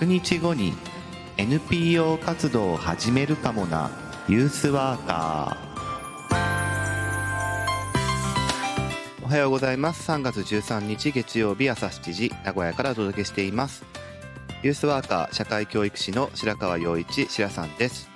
100日後に NPO 活動を始めるかもな。ユースワーカー。おはようございます。3月13日月曜日朝7時名古屋からお届けしています。ユースワーカー社会教育士の白川陽一白さんです。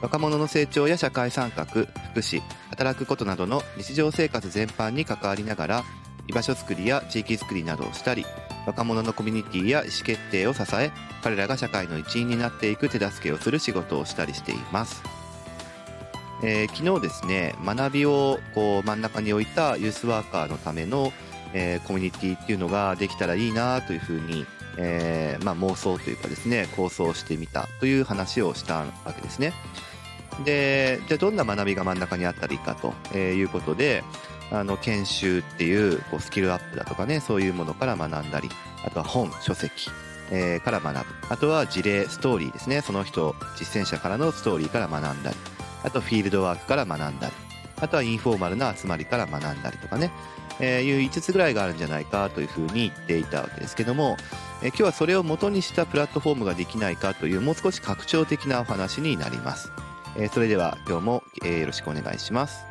若者の成長や社会参画福祉働くことなどの日常生活全般に関わりながら居場所づくりや地域づくりなどをしたり若者のコミュニティや意思決定を支え彼らが社会の一員になっていく手助けをする仕事をしたりしています、えー、昨日ですね学びをこう真ん中に置いたユースワーカーのための、えー、コミュニティっていうのができたらいいなというふうに、えー、まあ、妄想というかですね構想してみたという話をしたわけですね。でじゃあどんな学びが真ん中にあったらいいかということであの研修っていうこうスキルアップだとかねそういうものから学んだりあとは本書籍、えー、から学ぶ。あとは事例ストーリーですね。その人実践者からのストーリーから学んだり。あとフィールドワークから学んだり。あとはインフォーマルな集まりから学んだりとかね、えー、いう5つぐらいがあるんじゃないかというふうに言っていたわけですけども、えー、今日はそれを元にしたプラットフォームができないかというもう少し拡張的なお話になります、えー、それでは今日も、え、よろしくお願いします。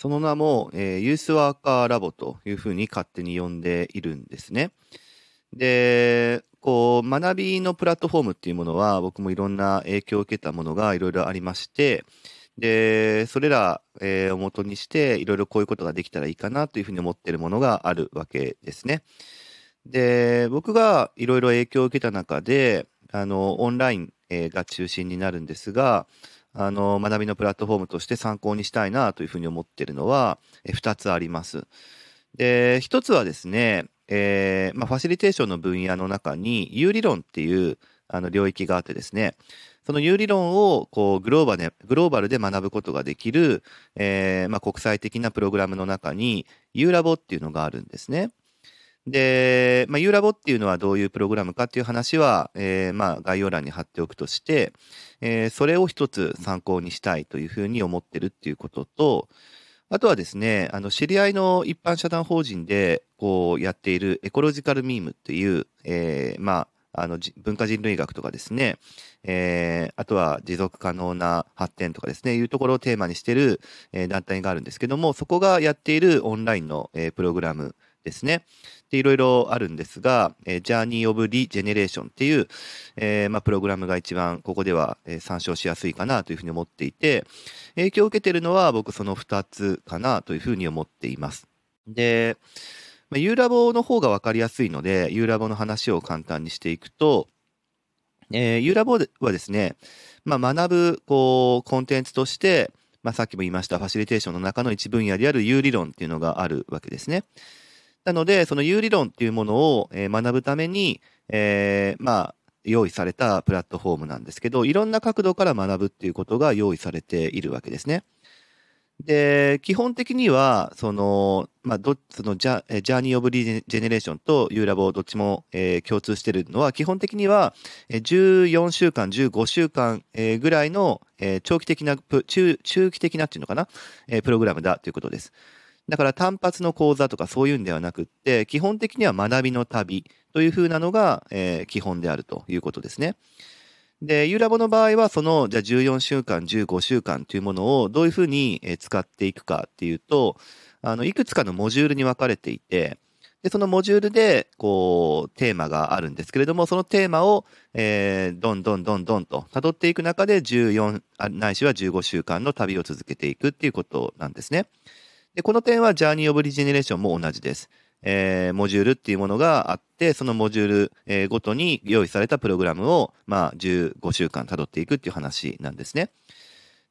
その名も、えー、ユースワーカーラボというふうに勝手に呼んでいるんですね。で、こう、学びのプラットフォームっていうものは、僕もいろんな影響を受けたものがいろいろありまして、で、それら、えー、をもとにして、いろいろこういうことができたらいいかなというふうに思っているものがあるわけですね。で、僕がいろいろ影響を受けた中で、あの、オンライン、え、が中心になるんですが、あの、学びのプラットフォームとして参考にしたいなというふうに思っているのは、え2つあります。で、1つはですね、えー、まあ、ファシリテーションの分野の中に、有理論っていうあの領域があってですね、その有理論をこうグローバルでグローバルで学ぶことができる、えー、まあ、国際的なプログラムの中に、ユーラボっていうのがあるんですね。で、まあ、ユーラボっていうのはどういうプログラムかっていう話は、えー、まあ、概要欄に貼っておくとして、えー、それを一つ参考にしたいというふうに思ってるっていうことと、あとはですね、あの、知り合いの一般社団法人で、こう、やっているエコロジカルミームっていう、えー、まあ、あの、文化人類学とかですね、えー、あとは持続可能な発展とかですね、いうところをテーマにしている、え、団体があるんですけども、そこがやっているオンラインの、え、プログラムですね。で、いろいろあるんですが、えー、Journey of Regeneration っていう、えー、まあ、プログラムが一番ここでは、えー、参照しやすいかなというふうに思っていて、影響を受けているのは僕その2つかなというふうに思っています。で、まあ、U ラボの方がわかりやすいので、U ラボの話を簡単にしていくと、えー、U ラボはですね、まあ、学ぶ、こう、コンテンツとして、まあ、さっきも言いましたファシリテーションの中の一分野である U 理論っていうのがあるわけですね。なので、その有理論っていうものを、学ぶために、えー、まあ、用意されたプラットフォームなんですけど、いろんな角度から学ぶっていうことが用意されているわけですね。で、基本的には、その、まあ、ど、そのジャ、ジャーニーオブリジェネレーションとユーラボどっちも、えー、共通してるのは、基本的には、14週間、15週間、えー、ぐらいの、えー、長期的な、中、中期的なっていうのかな、えー、プログラムだということです。だから単発の講座とかそういうんではなくって、基本的には学びの旅というふうなのが、えー、基本であるということですね。で、ユーラボの場合は、その、じゃあ14週間、15週間というものをどういうふうに使っていくかっていうと、あの、いくつかのモジュールに分かれていて、で、そのモジュールで、こう、テーマがあるんですけれども、そのテーマを、えー、どんどんどんどんと辿っていく中で14、ないしは15週間の旅を続けていくっていうことなんですね。で、この点は Journey of Regeneration も同じです。えー、モジュールっていうものがあって、そのモジュール、えー、ごとに用意されたプログラムを、まあ、15週間辿っていくっていう話なんですね。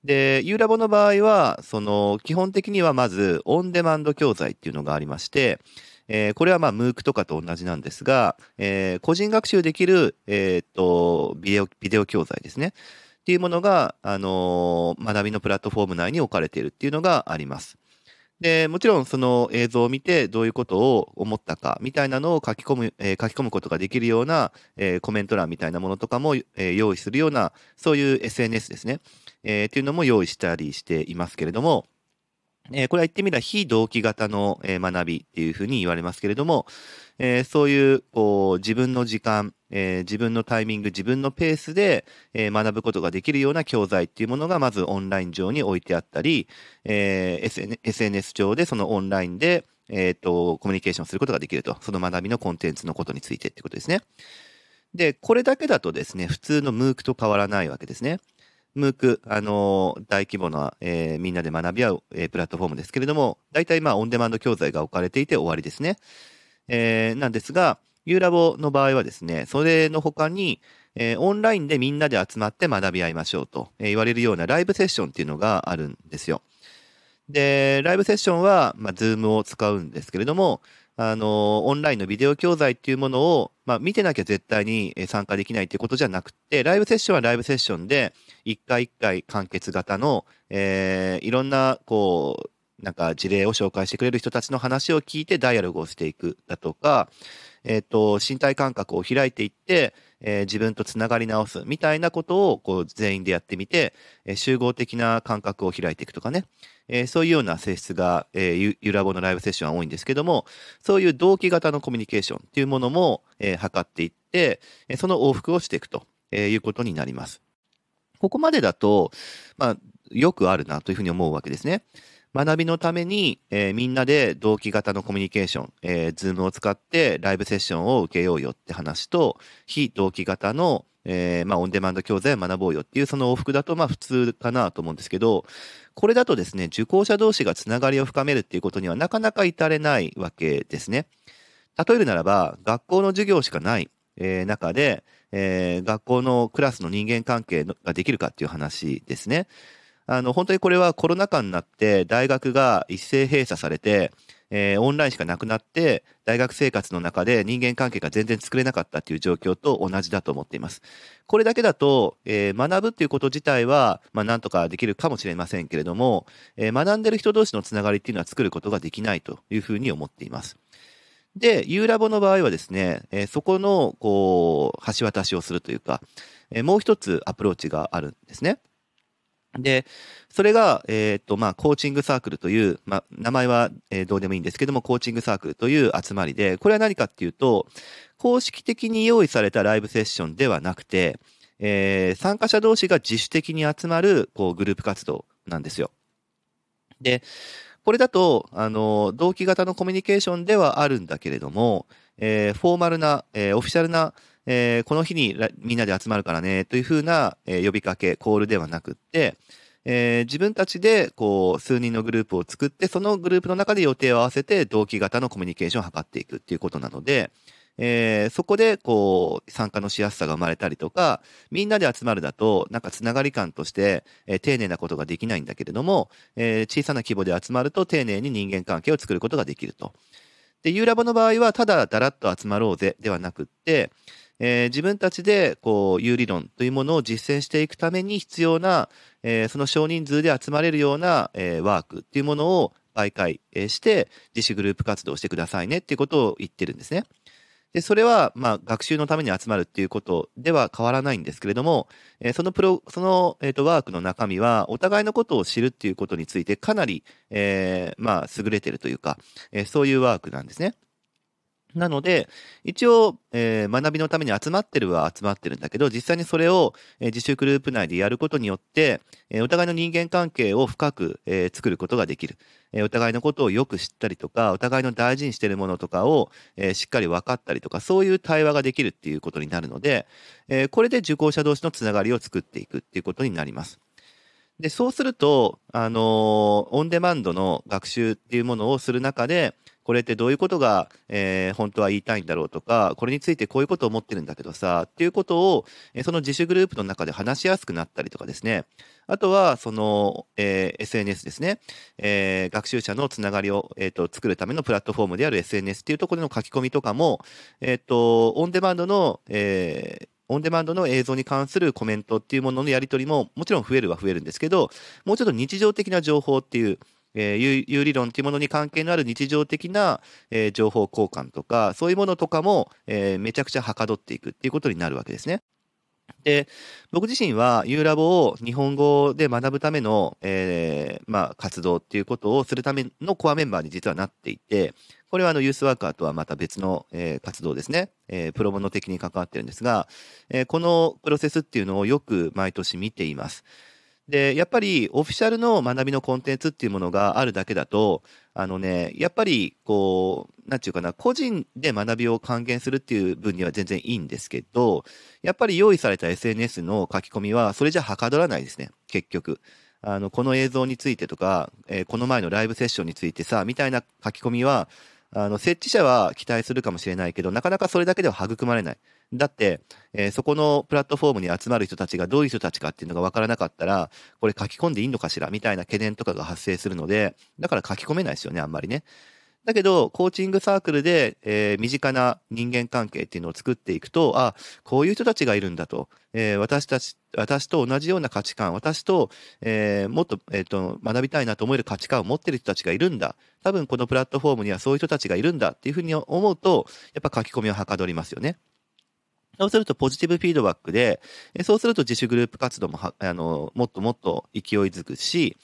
で、ユーラボの場合は、その、基本的にはまず、オンデマンド教材っていうのがありまして、えー、これはまあ、MOOC とかと同じなんですが、えー、個人学習できる、えー、っと、ビデオ、ビデオ教材ですね。っていうものが、あのー、学びのプラットフォーム内に置かれているっていうのがあります。で、もちろんその映像を見てどういうことを思ったかみたいなのを書き込む、えー、書き込むことができるような、えー、コメント欄みたいなものとかも、えー、用意するような、そういう SNS ですね。え、っていうのも用意したりしていますけれども、えー、これは言ってみれば非同期型の、え、学びっていうふうに言われますけれども、えー、そういう、こう、自分の時間、え、自分のタイミング、自分のペースで、え、学ぶことができるような教材っていうものがまずオンライン上に置いてあったり、え、SNS 上でそのオンラインで、えっ、と、コミュニケーションすることができると。その学びのコンテンツのことについてってことですね。で、これだけだとですね、普通の MOOC と変わらないわけですね。MOOC、あのー、大規模な、えー、みんなで学び合う、えー、プラットフォームですけれども、大体まあオンデマンド教材が置かれていて終わりですね。えー、なんですが、 YWer-Lab の場合はですね、それの他に、えー、オンラインでみんなで集まって学び合いましょうと、えー、言われるようなライブセッションっていうのがあるんですよ。で、ライブセッションは、まあ、 Zoomを使うんですけれども、あの、オンラインのビデオ教材っていうものを、まあ、見てなきゃ絶対に参加できないっていうことじゃなくて、ライブセッションはライブセッションで、一回一回完結型の、えー、いろんな、こう、なんか事例を紹介してくれる人たちの話を聞いてダイアログをしていくだとか、えっ、ー、と、身体感覚を開いていって、えー、自分とつながり直すみたいなことをこう全員でやってみて、えー、集合的な感覚を開いていくとかね、えー、そういうような性質が、えー、ゆらぼのライブセッションは多いんですけども、そういう同期型のコミュニケーションっていうものも、えー、測っていって、えその往復をしていくとえいうことになります。ここまでだと、まあ、よくあるなというふうに思うわけですね。学びのために、えー、みんなで同期型のコミュニケーション、えー、ズームを使ってライブセッションを受けようよって話と、非同期型の、えー、まあ、オンデマンド教材を学ぼうよっていうその往復だと、まあ、普通かなと思うんですけど、これだとですね、受講者同士がつながりを深めるっていうことにはなかなか至れないわけですね。例えるならば、学校の授業しかない、えー、中で、えー、学校のクラスの人間関係ができるかっていう話ですね。あの、本当にこれはコロナ禍になって大学が一斉閉鎖されて、えー、オンラインしかなくなって、大学生活の中で人間関係が全然作れなかったっていう状況と同じだと思っています。これだけだと、えー、学ぶっていうこと自体は、まあ、なんとかできるかもしれませんけれども、えー、学んでる人同士のつながりっていうのは作ることができないというふうに思っています。で、U ラボの場合はですね、え、そこの、こう、橋渡しをするというか、え、もう一つアプローチがあるんですね。で、それが、えっ、と、まあ、コーチングサークルという、まあ、名前は、えー、どうでもいいんですけども、コーチングサークルという集まりで、これは何かっていうと、公式的に用意されたライブセッションではなくて、えー、参加者同士が自主的に集まる、こう、グループ活動なんですよ。で、これだと、あの、同期型のコミュニケーションではあるんだけれども、えー、フォーマルな、えー、オフィシャルなえー、この日にみんなで集まるからねというふうな、え、呼びかけ、コールではなくって、えー、自分たちでこう数人のグループを作って、そのグループの中で予定を合わせて同期型のコミュニケーションを図っていくっていうことなので、えー、そこでこう参加のしやすさが生まれたりとか、みんなで集まるだと、なんかつながり感として、えー、丁寧なことができないんだけれども、え、小さな規模で集まると丁寧に人間関係を作ることができると。で、ユーラボの場合は、ただだらっと集まろうぜではなくって、えー、自分たちでこう有理論というものを実践していくために必要な、えー、その少人数で集まれるような、えー、ワークっていうものを媒介して自主グループ活動してくださいねっていうことを言ってるんですね。で、それは、まあ、学習のために集まるっていうことでは変わらないんですけれども、えー、そのプロ、その、えっ、ー、と、ワークの中身は、お互いのことを知るっていうことについて、かなり、えー、まあ、優れてるというか、えー、そういうワークなんですね。なので、一応、えー、学びのために集まってるは集まってるんだけど、実際にそれを、えー、自習グループ内でやることによって、えー、お互いの人間関係を深く、えー、作ることができる、えー。お互いのことをよく知ったりとか、お互いの大事にしているものとかを、えー、しっかり分かったりとか、そういう対話ができるっていうことになるので、えー、これで受講者同士のつながりを作っていくっていうことになります。で、そうすると、あのー、オンデマンドの学習っていうものをする中で、これってどういうことが、えー、本当は言いたいんだろうとか、これについてこういうことを思ってるんだけどさ、っていうことを、え、その自主グループの中で話しやすくなったりとかですね。あとは、その、えー、SNS ですね。えー、学習者のつながりを、えーと、作るためのプラットフォームである SNS っていうところの書き込みとかも、えっ、ー、と、オンデマンドの、え、オンデマンドの映像に関するコメントっていうもののやり取りももちろん増えるは増えるんですけど、もうちょっと日常的な情報っていう、えー、有理論っていうものに関係のある日常的な、えー、情報交換とか、そういうものとかも、えー、めちゃくちゃはかどっていくっていうことになるわけですね。で、僕自身は U ラボを日本語で学ぶための、えー、まあ、活動っていうことをするためのコアメンバーに実はなっていて、これはあのユースワーカーとはまた別の、えー、活動ですね、えー、プロモノ的に関わってるんですが、えー、このプロセスっていうのをよく毎年見ています。で、やっぱりオフィシャルの学びのコンテンツっていうものがあるだけだと、あのね、やっぱりこう、なんていうかな、個人で学びを還元するっていう分には全然いいんですけど、やっぱり用意された SNS の書き込みは、それじゃはかどらないですね、結局。あの、この映像についてとか、えー、この前のライブセッションについてさ、みたいな書き込みは、あの、設置者は期待するかもしれないけど、なかなかそれだけでは育まれない。だって、えー、そこのプラットフォームに集まる人たちがどういう人たちかっていうのが分からなかったら、これ書き込んでいいのかしら？みたいな懸念とかが発生するので、だから書き込めないですよね、あんまりね。だけど、コーチングサークルで、えー、身近な人間関係っていうのを作っていくと、あ、こういう人たちがいるんだと。えー、私たち、私と同じような価値観、私と、えー、もっと、えっ、と、学びたいなと思える価値観を持ってる人たちがいるんだ。多分このプラットフォームにはそういう人たちがいるんだっていうふうに思うと、やっぱ書き込みをはかどりますよね。そうするとポジティブフィードバックで、そうすると自主グループ活動もあのもっともっと勢いづくし、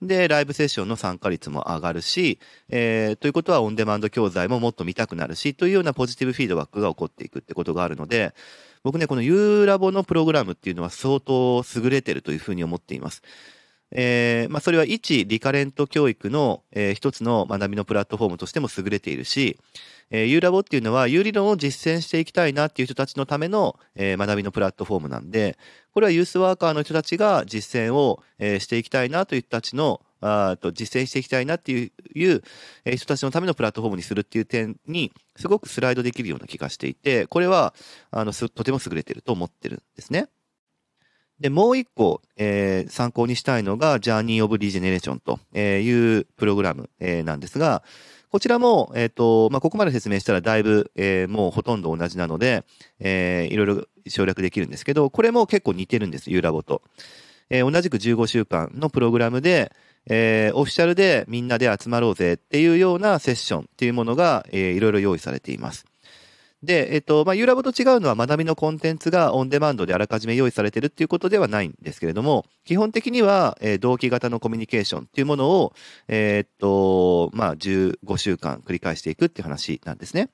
で、ライブセッションの参加率も上がるし、えー、ということはオンデマンド教材ももっと見たくなるし、というようなポジティブフィードバックが起こっていくってことがあるので、僕ね、この U ラボのプログラムっていうのは相当優れてるというふうに思っています。えー、まあ、それは一リカレント教育の、えー、一つの学びのプラットフォームとしても優れているし、えー、U ラボっていうのは U 理論を実践していきたいなっていう人たちのための、えー、学びのプラットフォームなんで、これはユースワーカーの人たちが実践を、えー、していきたいなという人たちのあと実践していきたいなっていういう人たちのためのプラットフォームにするっていう点にすごくスライドできるような気がしていて、これはあのとても優れていると思ってるんですね。で、もう一個、えー、参考にしたいのが、ジャーニー・オブ・リジェネレーションというプログラム、えー、なんですが、こちらも、えっ、ー、と、まあ、ここまで説明したらだいぶ、えー、もうほとんど同じなので、えー、いろいろ省略できるんですけど、これも結構似てるんです、ユーラボと。えー、同じく15週間のプログラムで、えー、オフィシャルでみんなで集まろうぜっていうようなセッションっていうものが、えー、いろいろ用意されています。で、えっと、まあ、ユーラボと違うのは学びのコンテンツがオンデマンドであらかじめ用意されてるっていうことではないんですけれども、基本的には、えー、同期型のコミュニケーションっていうものを、えー、っと、まあ、15週間繰り返していくっていう話なんですね。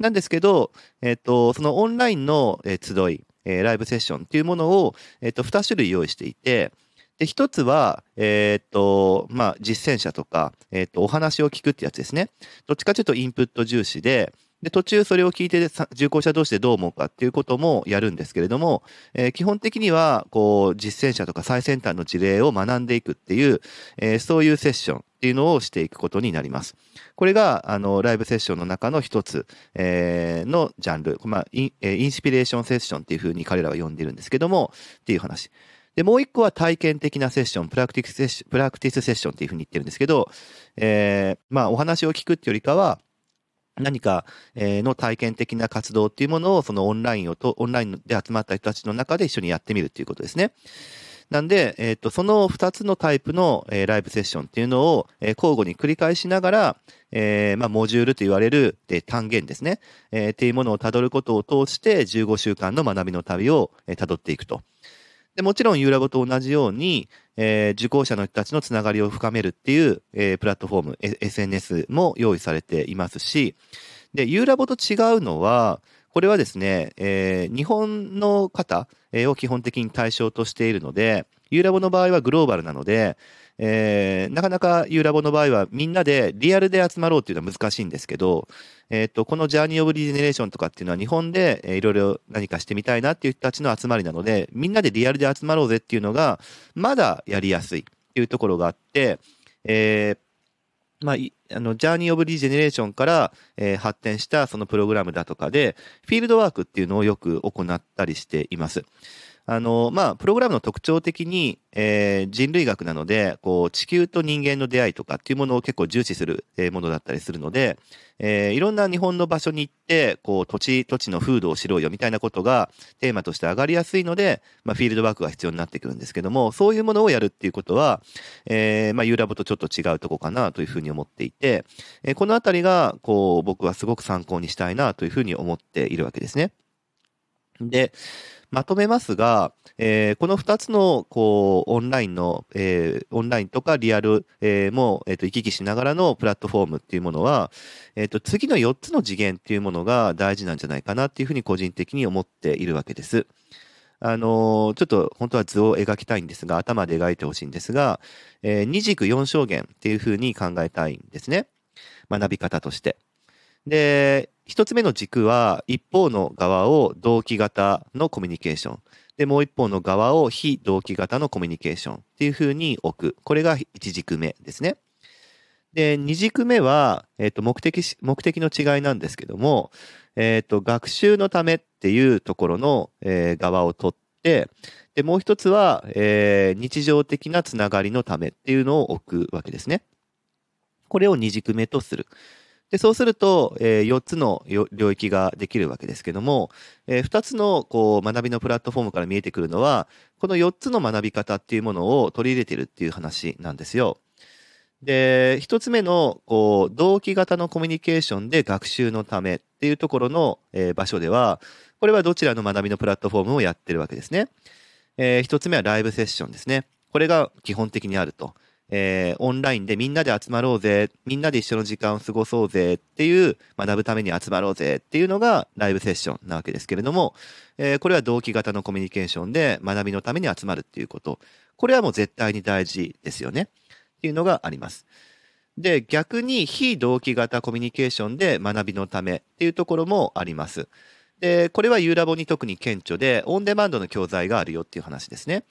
なんですけど、えっと、そのオンラインの、集い、えー、ライブセッションっていうものを、えっと、2種類用意していて、で、一つは、えー、っと、まあ、実践者とか、えー、っと、お話を聞くってやつですね。どっちかというとインプット重視で、で、途中それを聞いて、重厚者同士でどう思うかっていうこともやるんですけれども、えー、基本的には、こう、実践者とか最先端の事例を学んでいくっていう、えー、そういうセッションっていうのをしていくことになります。これが、あの、ライブセッションの中の一つ、えー、のジャンル、まあイン、インスピレーションセッションっていうふうに彼らは呼んでるんですけども、っていう話。で、もう一個は体験的なセッション、プラクティスセッション、プラクティスセッションっていうふうに言ってるんですけど、えー、まあ、お話を聞くっていうよりかは、何かの体験的な活動っていうものをそのオンラインをと、オンラインで集まった人たちの中で一緒にやってみるっていうことですね。なんで、えっ、ー、と、その2つのタイプの、えー、ライブセッションっていうのを、え、交互に繰り返しながら、え、まあ、モジュールと言われる、え単元ですね、え、っていうものをたどることを通して15週間の学びの旅を、えー、辿っていくと。でもちろんユーラボと同じように、えー、受講者の人たちのつながりを深めるっていう、えー、プラットフォーム、SNS も用意されていますし、で、ユーラボと違うのは、これはですね、えー、日本の方を基本的に対象としているので、ユーラボの場合はグローバルなので、えー、なかなかユーラボの場合はみんなでリアルで集まろうっていうのは難しいんですけど、えっ、ー、と、このジャーニーオブリジェネレーションとかっていうのは日本で、えー、いろいろ何かしてみたいなっていう人たちの集まりなので、みんなでリアルで集まろうぜっていうのが、まだやりやすいっていうところがあって、えー、まあ、あの、ジャーニーオブリジェネレーションから、えー、発展したそのプログラムだとかで、フィールドワークっていうのをよく行ったりしています。あの、まあ、プログラムの特徴的に、えー、人類学なので、こう、地球と人間の出会いとかっていうものを結構重視するものだったりするので、えー、いろんな日本の場所に行って、こう、土地、土地の風土を知ろうよみたいなことがテーマとして上がりやすいので、まあ、フィールドワークが必要になってくるんですけども、そういうものをやるっていうことは、えー、まあ、ユーラボとちょっと違うとこかなというふうに思っていて、えー、このあたりが、こう、僕はすごく参考にしたいなというふうに思っているわけですね。で、まとめますが、えー、この2つのこうオンラインの、えー、オンラインとかリアル、えー、も、えーと、行き来しながらのプラットフォームっていうものは、えーと、次の4つの次元っていうものが大事なんじゃないかなっていうふうに個人的に思っているわけです。あの、ちょっと本当は図を描きたいんですが、頭で描いてほしいんですが、えー、二軸四象限っていうふうに考えたいんですね。学び方として。で、一つ目の軸は、一方の側を同期型のコミュニケーション。で、もう一方の側を非同期型のコミュニケーションっていうふうに置く。これが一軸目ですね。で、二軸目は、え、ー、と、目的、目的の違いなんですけども、え、ー、と、学習のためっていうところの、えー、側を取って、で、もう一つは、えー、日常的なつながりのためっていうのを置くわけですね。これを二軸目とする。で、そうすると、えー、4つの領域ができるわけですけども、えー、2つのこう学びのプラットフォームから見えてくるのは、この4つの学び方っていうものを取り入れてるっていう話なんですよ。で、1つ目のこう同期型のコミュニケーションで学習のためっていうところの、えー、場所では、これはどちらの学びのプラットフォームをやってるわけですね。えー、1つ目はライブセッションですね。これが基本的にあると。えー、オンラインでみんなで集まろうぜ、みんなで一緒の時間を過ごそうぜっていう、学ぶために集まろうぜっていうのがライブセッションなわけですけれども、えー、これは同期型のコミュニケーションで学びのために集まるっていうこと。これはもう絶対に大事ですよね。っていうのがあります。で、逆に非同期型コミュニケーションで学びのためっていうところもあります。で、これは U ラボに特に顕著で、オンデマンドの教材があるよっていう話ですね。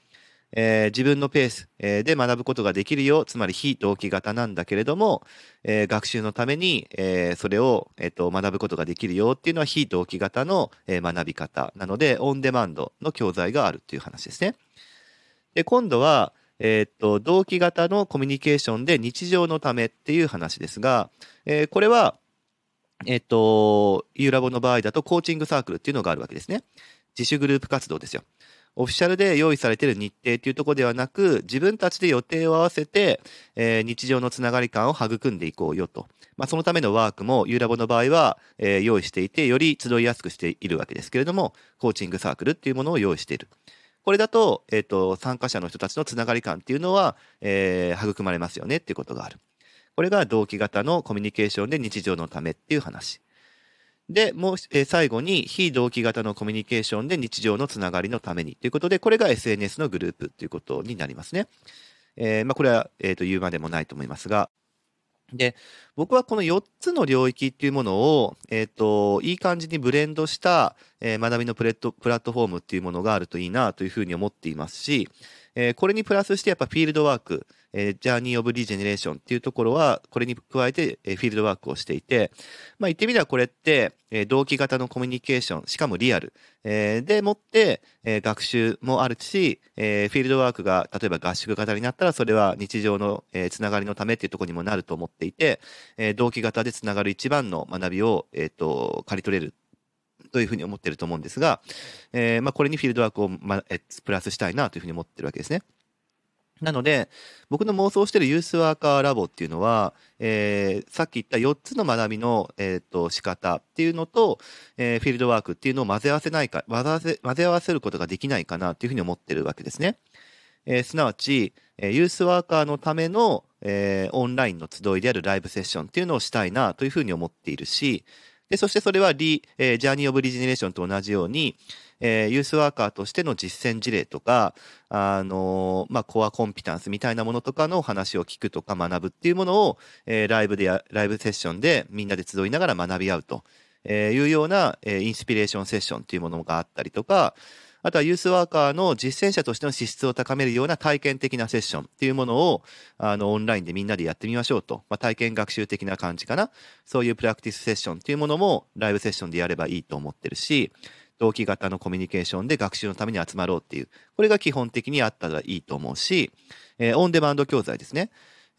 えー、自分のペース、えー、で学ぶことができるよ、つまり非同期型なんだけれども、えー、学習のために、えそれを、えーと、学ぶことができるよっていうのは非同期型の、え学び方なので、オンデマンドの教材があるっていう話ですね。で、今度は、えっ、と、同期型のコミュニケーションで日常のためっていう話ですが、えこれは、えっ、と、ユーラボの場合だとコーチングサークルっていうのがあるわけですね。自主グループ活動ですよ。オフィシャルで用意されている日程というところではなく、自分たちで予定を合わせて、えー、日常のつながり感を育んでいこうよと。まあ、そのためのワークも、ユーラボの場合は、えー、用意していて、より集いやすくしているわけですけれども、コーチングサークルっていうものを用意している。これだと、えっ、ー、と、参加者の人たちのつながり感っていうのは、えー、育まれますよねっていうことがある。これが同期型のコミュニケーションで日常のためっていう話。で、もう、えー、最後に、非同期型のコミュニケーションで日常のつながりのためにということで、これが SNS のグループということになりますね。えー、まあ、これは、えっ、ー、と、言うまでもないと思いますが、で、僕はこの4つの領域っていうものを、えっ、ー、と、いい感じにブレンドした、えー、学びのプレットプラットフォームっていうものがあるといいなというふうに思っていますし、えー、これにプラスしてやっぱフィールドワーク、えー、 Journey of Regeneration っていうところは、これに加えて、えー、フィールドワークをしていて、まあ言ってみればこれって、えー、同期型のコミュニケーション、しかもリアル、えー、でもって、えー、学習もあるし、えー、フィールドワークが、例えば合宿型になったら、それは日常の、えー、つながりのためっていうところにもなると思っていて、えー、同期型でつながる一番の学びを、えっ、ー、と、借り取れるというふうに思ってると思うんですが、えー、まあ、これにフィールドワークを、まえプラスしたいなというふうに思ってるわけですね。なので、僕の妄想しているユースワーカーラボっていうのは、えー、さっき言った4つの学びの、えーと、仕方っていうのと、えー、フィールドワークっていうのを混ぜ合わせないか、混ぜ合わせ混ぜ合わせることができないかなっていうふうに思ってるわけですね。えー、すなわち、えー、ユースワーカーのための、えー、オンラインの集いであるライブセッションっていうのをしたいなというふうに思っているし、で、そしてそれはリ、えー、ジャーニーオブリジネレーションと同じように、えー、ユースワーカーとしての実践事例とか、あのー、まあ、コアコンピタンスみたいなものとかの話を聞くとか学ぶっていうものを、えー、ライブでや、ライブセッションでみんなで集いながら学び合うと、えいうような、えインスピレーションセッションっていうものがあったりとか、あとはユースワーカーの実践者としての資質を高めるような体験的なセッションっていうものを、あの、オンラインでみんなでやってみましょうと。まあ、体験学習的な感じかな。そういうプラクティスセッションっていうものもライブセッションでやればいいと思ってるし、同期型のコミュニケーションで学習のために集まろうっていう、これが基本的にあったらいいと思うし、えー、オンデマンド教材ですね。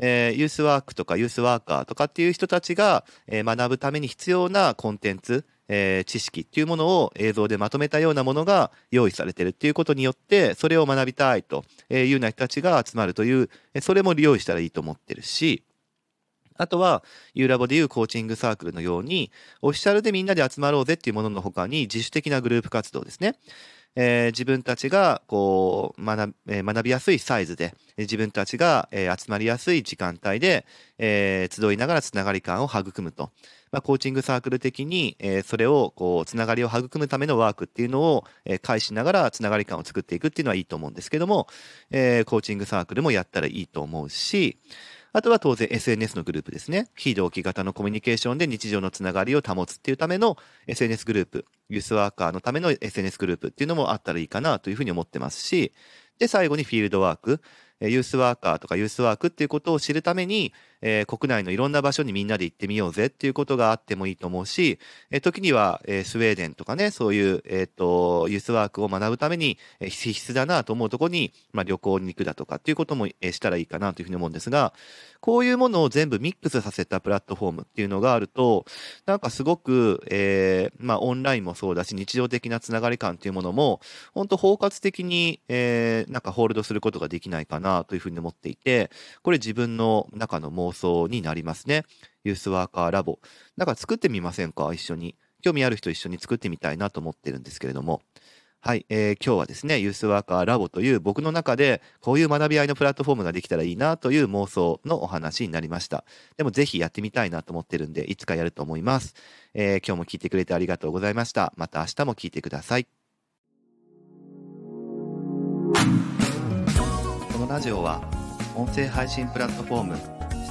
えー、ユースワークとかユースワーカーとかっていう人たちが、えー、学ぶために必要なコンテンツ、えー、知識っていうものを映像でまとめたようなものが用意されてるっていうことによって、それを学びたいというような人たちが集まるという、それも利用したらいいと思ってるし、あとは、ユーラボでいうコーチングサークルのように、オフィシャルでみんなで集まろうぜっていうものの他に自主的なグループ活動ですね。えー、自分たちがこう学,、えー、学びやすいサイズで、自分たちが、えー、集まりやすい時間帯で、えー、集いながらつながり感を育むと。まあ、コーチングサークル的に、えー、それをこうつながりを育むためのワークっていうのを、えー、介しながらつながり感を作っていくっていうのはいいと思うんですけども、えー、コーチングサークルもやったらいいと思うし、あとは当然 SNS のグループですね。非同期型のコミュニケーションで日常のつながりを保つっていうための SNS グループ、ユースワーカーのための SNS グループっていうのもあったらいいかなというふうに思ってますし、で、最後にフィールドワーク。ユースワーカーとかユースワークっていうことを知るために、えー、国内のいろんな場所にみんなで行ってみようぜっていうことがあってもいいと思うし、えー、時には、えー、スウェーデンとかね、そういう、えっ、と、ユースワークを学ぶために、えー、必須だなと思うところに、まあ、旅行に行くだとかっていうことも、えー、したらいいかなというふうに思うんですが、こういうものを全部ミックスさせたプラットフォームっていうのがあると、なんかすごく、えー、まあ、オンラインもそうだし、日常的なつながり感っていうものも、本当包括的に、えー、なんかホールドすることができないかなというふうに思っていて、これ自分の中の妄想になりますね。ユースワーカーラボ。なんか作ってみませんか？一緒に。興味ある人一緒に作ってみたいなと思ってるんですけれども。はい、えー、今日はですね、ユースワーカーラボという僕の中でこういう学び合いのプラットフォームができたらいいなという妄想のお話になりました。でもぜひやってみたいなと思ってるんで、いつかやると思います。えー、今日も聞いてくれてありがとうございました。また明日も聞いてください。このラジオは音声配信プラットフォーム